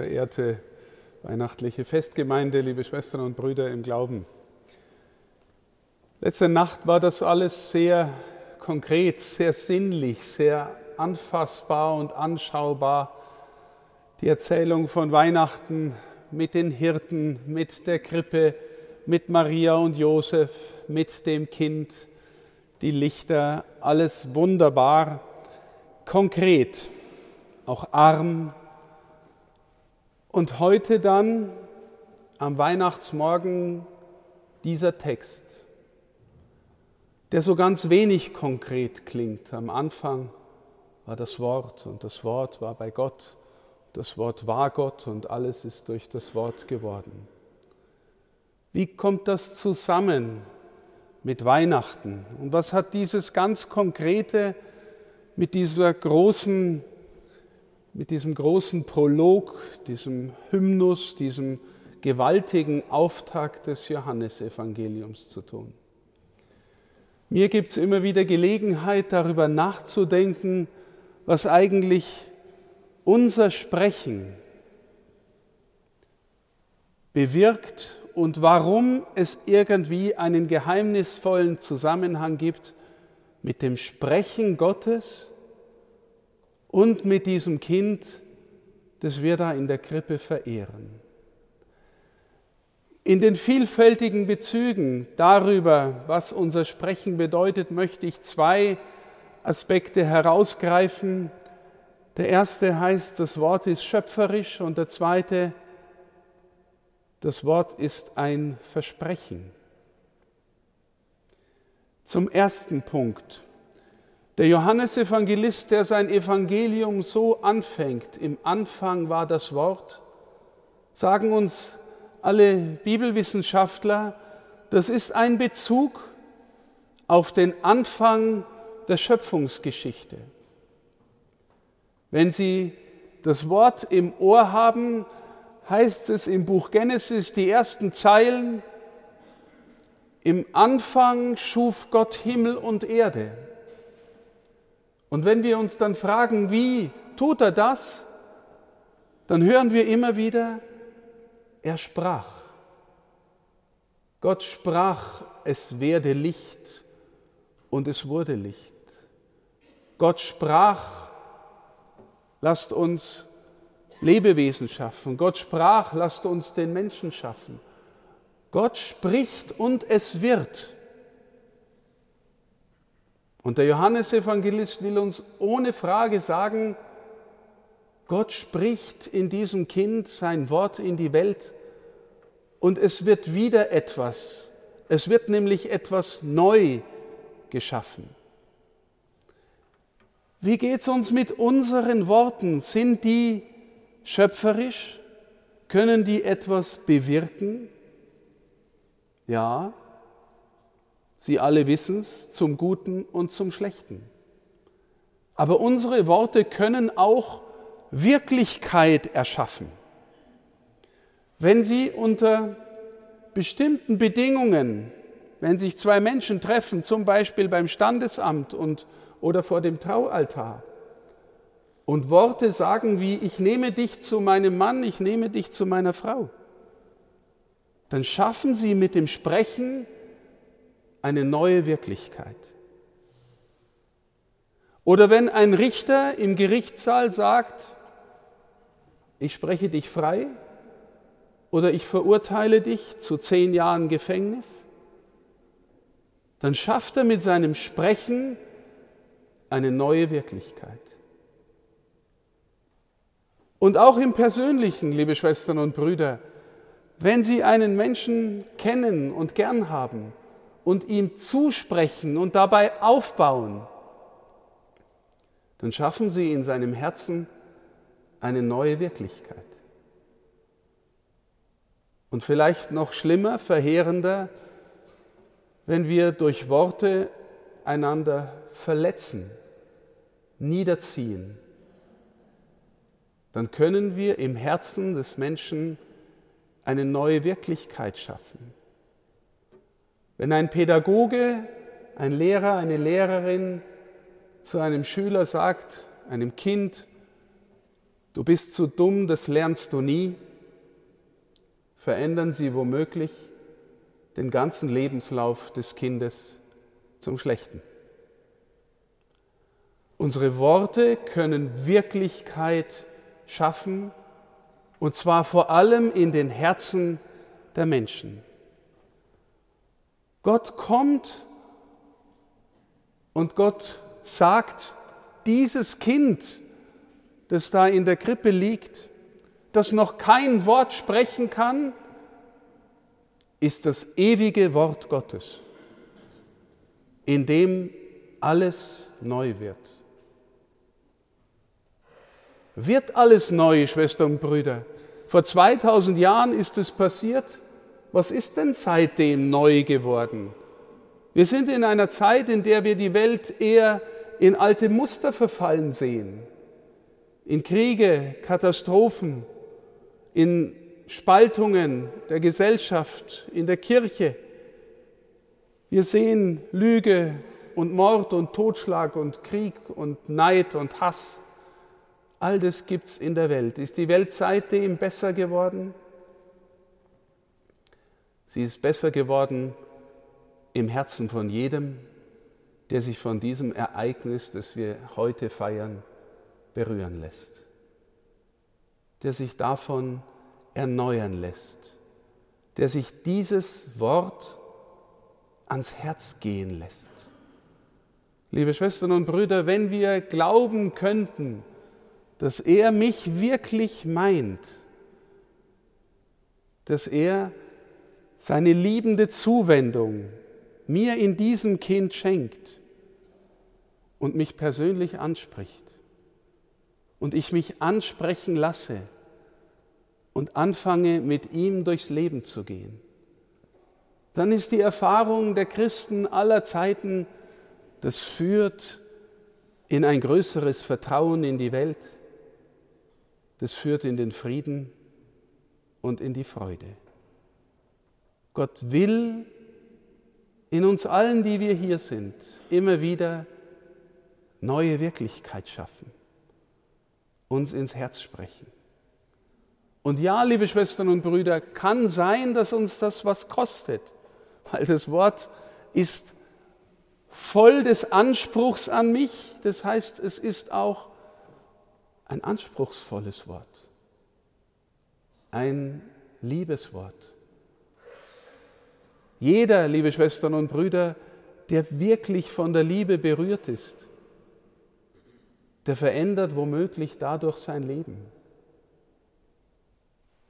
verehrte weihnachtliche Festgemeinde, liebe Schwestern und Brüder im Glauben. Letzte Nacht war das alles sehr konkret, sehr sinnlich, sehr anfassbar und anschaubar. Die Erzählung von Weihnachten mit den Hirten, mit der Krippe, mit Maria und Josef, mit dem Kind, die Lichter, alles wunderbar, konkret, auch arm, und heute dann am Weihnachtsmorgen dieser Text, der so ganz wenig konkret klingt. Am Anfang war das Wort und das Wort war bei Gott, das Wort war Gott und alles ist durch das Wort geworden. Wie kommt das zusammen mit Weihnachten? Und was hat dieses ganz Konkrete mit dieser großen mit diesem großen Prolog, diesem Hymnus, diesem gewaltigen Auftakt des Johannesevangeliums zu tun. Mir gibt es immer wieder Gelegenheit, darüber nachzudenken, was eigentlich unser Sprechen bewirkt und warum es irgendwie einen geheimnisvollen Zusammenhang gibt mit dem Sprechen Gottes und mit diesem Kind, das wir da in der Krippe verehren. In den vielfältigen Bezügen darüber, was unser Sprechen bedeutet, möchte ich zwei Aspekte herausgreifen. Der erste heißt, das Wort ist schöpferisch und der zweite, das Wort ist ein Versprechen. Zum ersten Punkt. Der Johannesevangelist, der sein Evangelium so anfängt, im Anfang war das Wort, sagen uns alle Bibelwissenschaftler, das ist ein Bezug auf den Anfang der Schöpfungsgeschichte. Wenn Sie das Wort im Ohr haben, heißt es im Buch Genesis die ersten Zeilen, im Anfang schuf Gott Himmel und Erde. Und wenn wir uns dann fragen, wie tut er das, dann hören wir immer wieder, er sprach. Gott sprach, es werde Licht und es wurde Licht. Gott sprach, lasst uns Lebewesen schaffen. Gott sprach, lasst uns den Menschen schaffen. Gott spricht und es wird. Und der Johannesevangelist will uns ohne Frage sagen, Gott spricht in diesem Kind sein Wort in die Welt und es wird wieder etwas. Es wird nämlich etwas neu geschaffen. Wie geht es uns mit unseren Worten? Sind die schöpferisch? Können die etwas bewirken? Ja, Sie alle wissen es, zum Guten und zum Schlechten. Aber unsere Worte können auch Wirklichkeit erschaffen. Wenn sie unter bestimmten Bedingungen, wenn sich zwei Menschen treffen, zum Beispiel beim Standesamt und, oder vor dem Traualtar, und Worte sagen wie, ich nehme dich zu meinem Mann, ich nehme dich zu meiner Frau, dann schaffen sie mit dem Sprechen eine neue Wirklichkeit. Oder wenn ein Richter im Gerichtssaal sagt, ich spreche dich frei oder ich verurteile dich zu zehn Jahren Gefängnis, dann schafft er mit seinem Sprechen eine neue Wirklichkeit. Und auch im Persönlichen, liebe Schwestern und Brüder, wenn Sie einen Menschen kennen und gern haben, und ihm zusprechen und dabei aufbauen, dann schaffen sie in seinem Herzen eine neue Wirklichkeit. Und vielleicht noch schlimmer, verheerender, wenn wir durch Worte einander verletzen, niederziehen, dann können wir im Herzen des Menschen eine neue Wirklichkeit schaffen. Wenn ein Pädagoge, ein Lehrer, eine Lehrerin zu einem Schüler sagt, einem Kind, Du bist zu dumm, das lernst du nie, verändern sie womöglich den ganzen Lebenslauf des Kindes zum Schlechten. Unsere Worte können Wirklichkeit schaffen, und zwar vor allem in den Herzen der Menschen. Gott kommt und Gott sagt, dieses Kind, das da in der Krippe liegt, das noch kein Wort sprechen kann, ist das ewige Wort Gottes, in dem alles neu wird. Wird alles neu, Schwestern und Brüder? Vor 2000 Jahren ist es passiert. Was ist denn seitdem neu geworden? Wir sind in einer Zeit, in der wir die Welt eher in alte Muster verfallen sehen. In Kriege, Katastrophen, in Spaltungen der Gesellschaft, in der Kirche. Wir sehen Lüge und Mord und Totschlag und Krieg und Neid und Hass. All das gibt es in der Welt. Ist die Welt seitdem besser geworden? Sie ist besser geworden im Herzen von jedem, der sich von diesem Ereignis, das wir heute feiern, berühren lässt. Der sich davon erneuern lässt. Der sich dieses Wort ans Herz gehen lässt. Liebe Schwestern und Brüder, wenn wir glauben könnten, dass er mich wirklich meint, dass er seine liebende Zuwendung mir in diesem Kind schenkt und mich persönlich anspricht und ich mich ansprechen lasse und anfange mit ihm durchs Leben zu gehen, dann ist die Erfahrung der Christen aller Zeiten, das führt in ein größeres Vertrauen in die Welt, das führt in den Frieden und in die Freude. Gott will in uns allen, die wir hier sind, immer wieder neue Wirklichkeit schaffen, uns ins Herz sprechen. Und ja, liebe Schwestern und Brüder, kann sein, dass uns das was kostet, weil das Wort ist voll des Anspruchs an mich. Das heißt, es ist auch ein anspruchsvolles Wort, ein Liebeswort. Jeder, liebe Schwestern und Brüder, der wirklich von der Liebe berührt ist, der verändert womöglich dadurch sein Leben.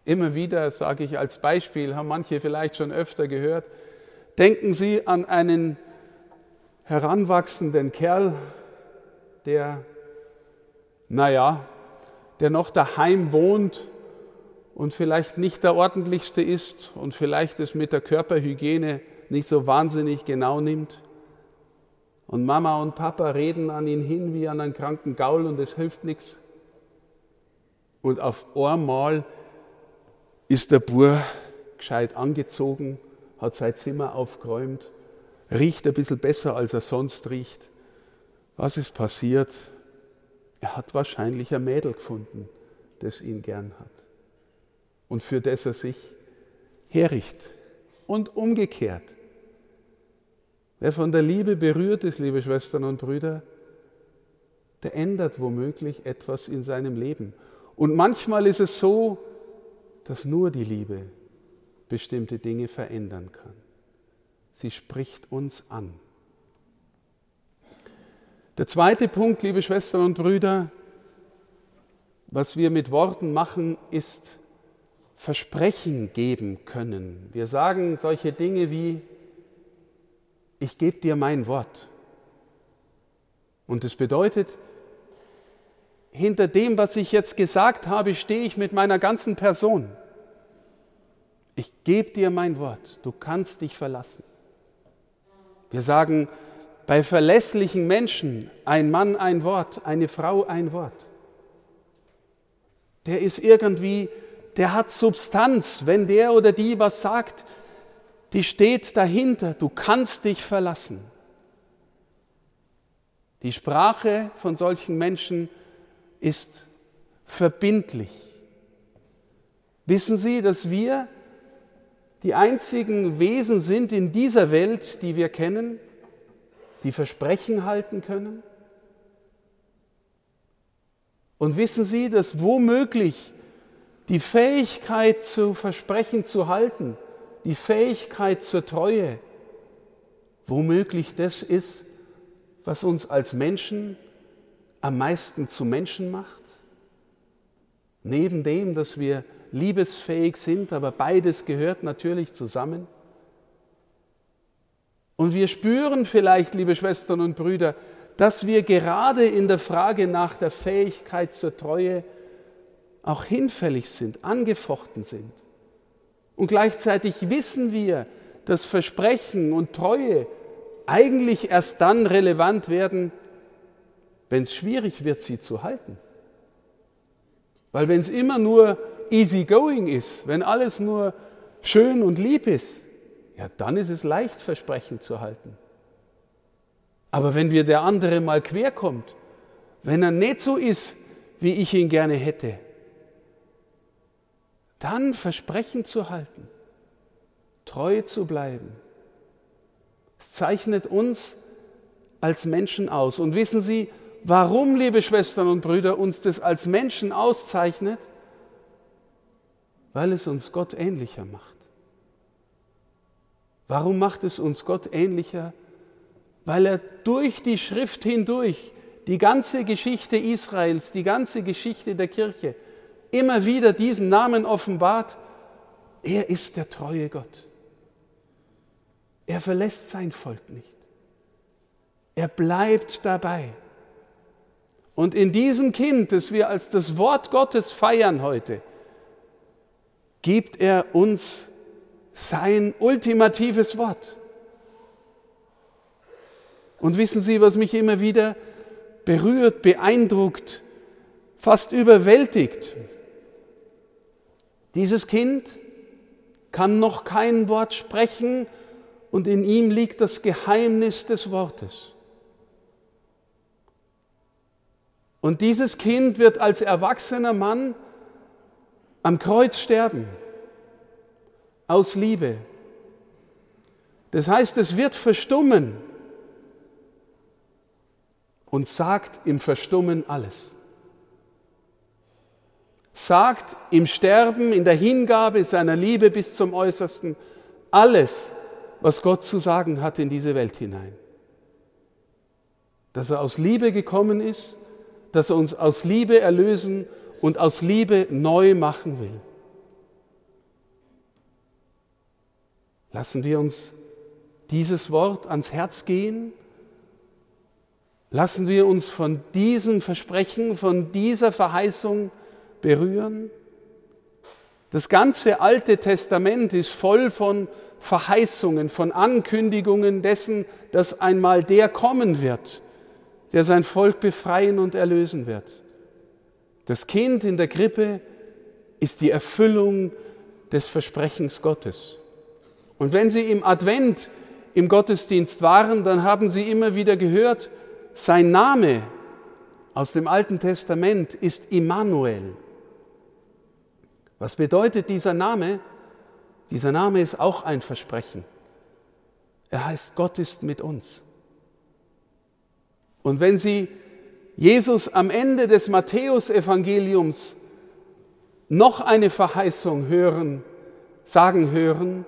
Immer wieder, sage ich als Beispiel, haben manche vielleicht schon öfter gehört, denken Sie an einen heranwachsenden Kerl, der naja, der noch daheim wohnt und vielleicht nicht der ordentlichste ist und vielleicht es mit der Körperhygiene nicht so wahnsinnig genau nimmt. Und Mama und Papa reden an ihn hin wie an einen kranken Gaul und es hilft nichts. Und auf einmal ist der Bur gescheit angezogen, hat sein Zimmer aufgeräumt, riecht ein bisschen besser, als er sonst riecht. Was ist passiert? Er hat wahrscheinlich ein Mädel gefunden, das ihn gern hat und für das er sich herricht. Und umgekehrt. Wer von der Liebe berührt ist, liebe Schwestern und Brüder, der ändert womöglich etwas in seinem Leben. Und manchmal ist es so, dass nur die Liebe bestimmte Dinge verändern kann. Sie spricht uns an. Der zweite Punkt, liebe Schwestern und Brüder, was wir mit Worten machen, ist Versprechen geben können. Wir sagen solche Dinge wie, ich gebe dir mein Wort. Und das bedeutet, hinter dem, was ich jetzt gesagt habe, stehe ich mit meiner ganzen Person. Ich gebe dir mein Wort, du kannst dich verlassen. Wir sagen, bei verlässlichen Menschen ein Mann ein Wort, eine Frau ein Wort. Der ist irgendwie, der hat Substanz. Wenn der oder die was sagt, die steht dahinter. Du kannst dich verlassen. Die Sprache von solchen Menschen ist verbindlich. Wissen Sie, dass wir die einzigen Wesen sind in dieser Welt, die wir kennen, die Versprechen halten können? Und wissen Sie, dass womöglich die Fähigkeit zu Versprechen zu halten, die Fähigkeit zur Treue, womöglich das ist, was uns als Menschen am meisten zu Menschen macht? Neben dem, dass wir liebesfähig sind, aber beides gehört natürlich zusammen. Und wir spüren vielleicht, liebe Schwestern und Brüder, dass wir gerade in der Frage nach der Fähigkeit zur Treue auch hinfällig sind, angefochten sind. Und gleichzeitig wissen wir, dass Versprechen und Treue eigentlich erst dann relevant werden, wenn es schwierig wird, sie zu halten. Weil wenn es immer nur easy going ist, wenn alles nur schön und lieb ist, ja, dann ist es leicht, Versprechen zu halten. Aber wenn wir der andere mal quer kommt, wenn er nicht so ist, wie ich ihn gerne hätte, dann Versprechen zu halten, treu zu bleiben, es zeichnet uns als Menschen aus. Und wissen Sie, warum, liebe Schwestern und Brüder, uns das als Menschen auszeichnet? Weil es uns Gott ähnlicher macht. Warum macht es uns Gott ähnlicher? Weil er durch die Schrift hindurch die ganze Geschichte Israels, die ganze Geschichte der Kirche immer wieder diesen Namen offenbart. Er ist der treue Gott. Er verlässt sein Volk nicht. Er bleibt dabei. Und in diesem Kind, das wir als das Wort Gottes feiern heute, gibt er uns sein ultimatives Wort. Und wissen Sie, was mich immer wieder berührt, beeindruckt, fast überwältigt? Dieses Kind kann noch kein Wort sprechen und in ihm liegt das Geheimnis des Wortes. Und dieses Kind wird als erwachsener Mann am Kreuz sterben, aus Liebe. Das heißt, es wird verstummen und sagt im Verstummen alles. Sagt im Sterben, in der Hingabe seiner Liebe bis zum Äußersten alles, was Gott zu sagen hat in diese Welt hinein. Dass er aus Liebe gekommen ist, dass er uns aus Liebe erlösen und aus Liebe neu machen will. Lassen wir uns dieses Wort ans Herz gehen. Lassen wir uns von diesem Versprechen, von dieser Verheißung berühren. Das ganze Alte Testament ist voll von Verheißungen, von Ankündigungen dessen, dass einmal der kommen wird, der sein Volk befreien und erlösen wird. Das Kind in der Krippe ist die Erfüllung des Versprechens Gottes. Und wenn Sie im Advent im Gottesdienst waren, dann haben Sie immer wieder gehört, sein Name aus dem Alten Testament ist Immanuel. Was bedeutet dieser Name? Dieser Name ist auch ein Versprechen. Er heißt, Gott ist mit uns. Und wenn Sie Jesus am Ende des Matthäusevangeliums noch eine Verheißung hören, sagen hören,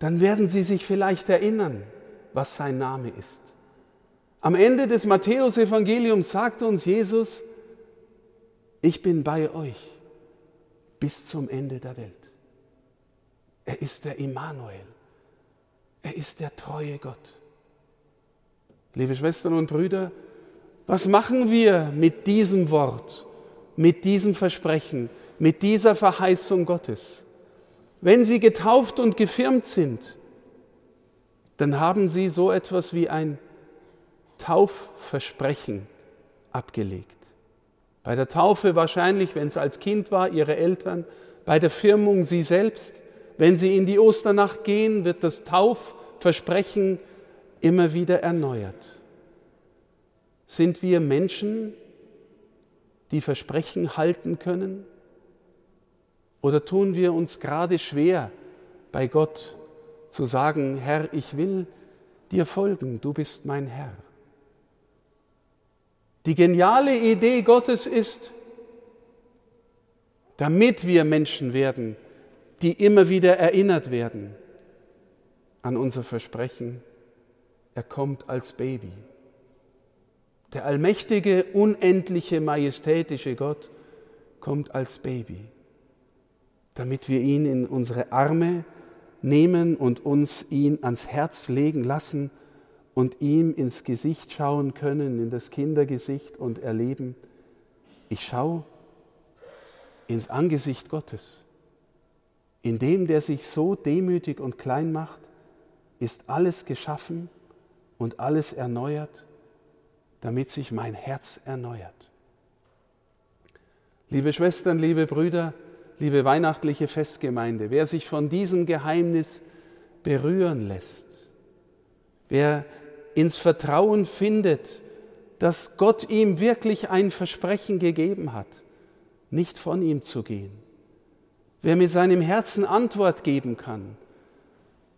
dann werden Sie sich vielleicht erinnern, was sein Name ist. Am Ende des Matthäusevangeliums sagt uns Jesus, ich bin bei euch bis zum Ende der Welt. Er ist der Immanuel. Er ist der treue Gott. Liebe Schwestern und Brüder, was machen wir mit diesem Wort, mit diesem Versprechen, mit dieser Verheißung Gottes? Wenn Sie getauft und gefirmt sind, dann haben Sie so etwas wie ein Taufversprechen abgelegt. Bei der Taufe wahrscheinlich, wenn es als Kind war, Ihre Eltern, bei der Firmung Sie selbst. Wenn Sie in die Osternacht gehen, wird das Taufversprechen immer wieder erneuert. Sind wir Menschen, die Versprechen halten können? Oder tun wir uns gerade schwer, bei Gott zu sagen, Herr, ich will dir folgen, du bist mein Herr? Die geniale Idee Gottes ist, damit wir Menschen werden, die immer wieder erinnert werden an unser Versprechen, er kommt als Baby. Der allmächtige, unendliche, majestätische Gott kommt als Baby, damit wir ihn in unsere Arme nehmen und uns ihn ans Herz legen lassen und ihm ins Gesicht schauen können, in das Kindergesicht und erleben, ich schaue ins Angesicht Gottes. In dem, der sich so demütig und klein macht, ist alles geschaffen und alles erneuert, damit sich mein Herz erneuert. Liebe Schwestern, liebe Brüder, liebe weihnachtliche Festgemeinde, wer sich von diesem Geheimnis berühren lässt, wer ins Vertrauen findet, dass Gott ihm wirklich ein Versprechen gegeben hat, nicht von ihm zu gehen, wer mit seinem Herzen Antwort geben kann,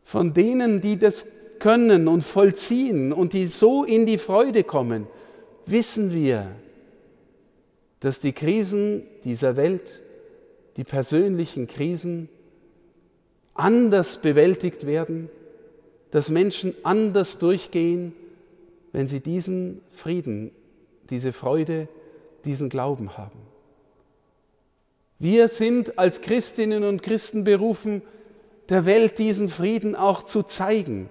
von denen, die das können und vollziehen und die so in die Freude kommen, wissen wir, dass die Krisen dieser Welt, die persönlichen Krisen, anders bewältigt werden, dass Menschen anders durchgehen, wenn sie diesen Frieden, diese Freude, diesen Glauben haben. Wir sind als Christinnen und Christen berufen, der Welt diesen Frieden auch zu zeigen,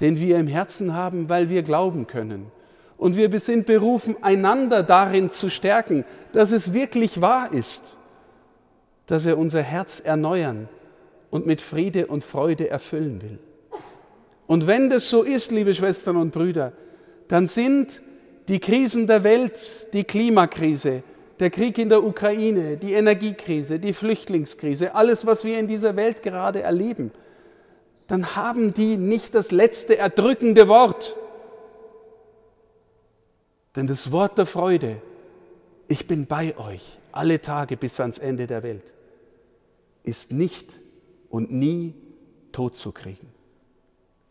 den wir im Herzen haben, weil wir glauben können. Und wir sind berufen, einander darin zu stärken, dass es wirklich wahr ist, dass er unser Herz erneuern und mit Friede und Freude erfüllen will. Und wenn das so ist, liebe Schwestern und Brüder, dann sind die Krisen der Welt, die Klimakrise, der Krieg in der Ukraine, die Energiekrise, die Flüchtlingskrise, alles, was wir in dieser Welt gerade erleben, dann haben die nicht das letzte erdrückende Wort. Denn das Wort der Freude, ich bin bei euch alle Tage bis ans Ende der Welt, ist nicht und nie tot zu kriegen.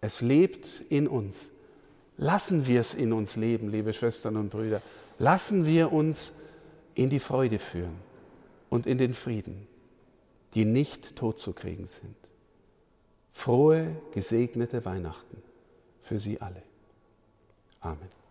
Es lebt in uns. Lassen wir es in uns leben, liebe Schwestern und Brüder. Lassen wir uns in die Freude führen und in den Frieden, die nicht tot zu kriegen sind. Frohe, gesegnete Weihnachten für Sie alle. Amen.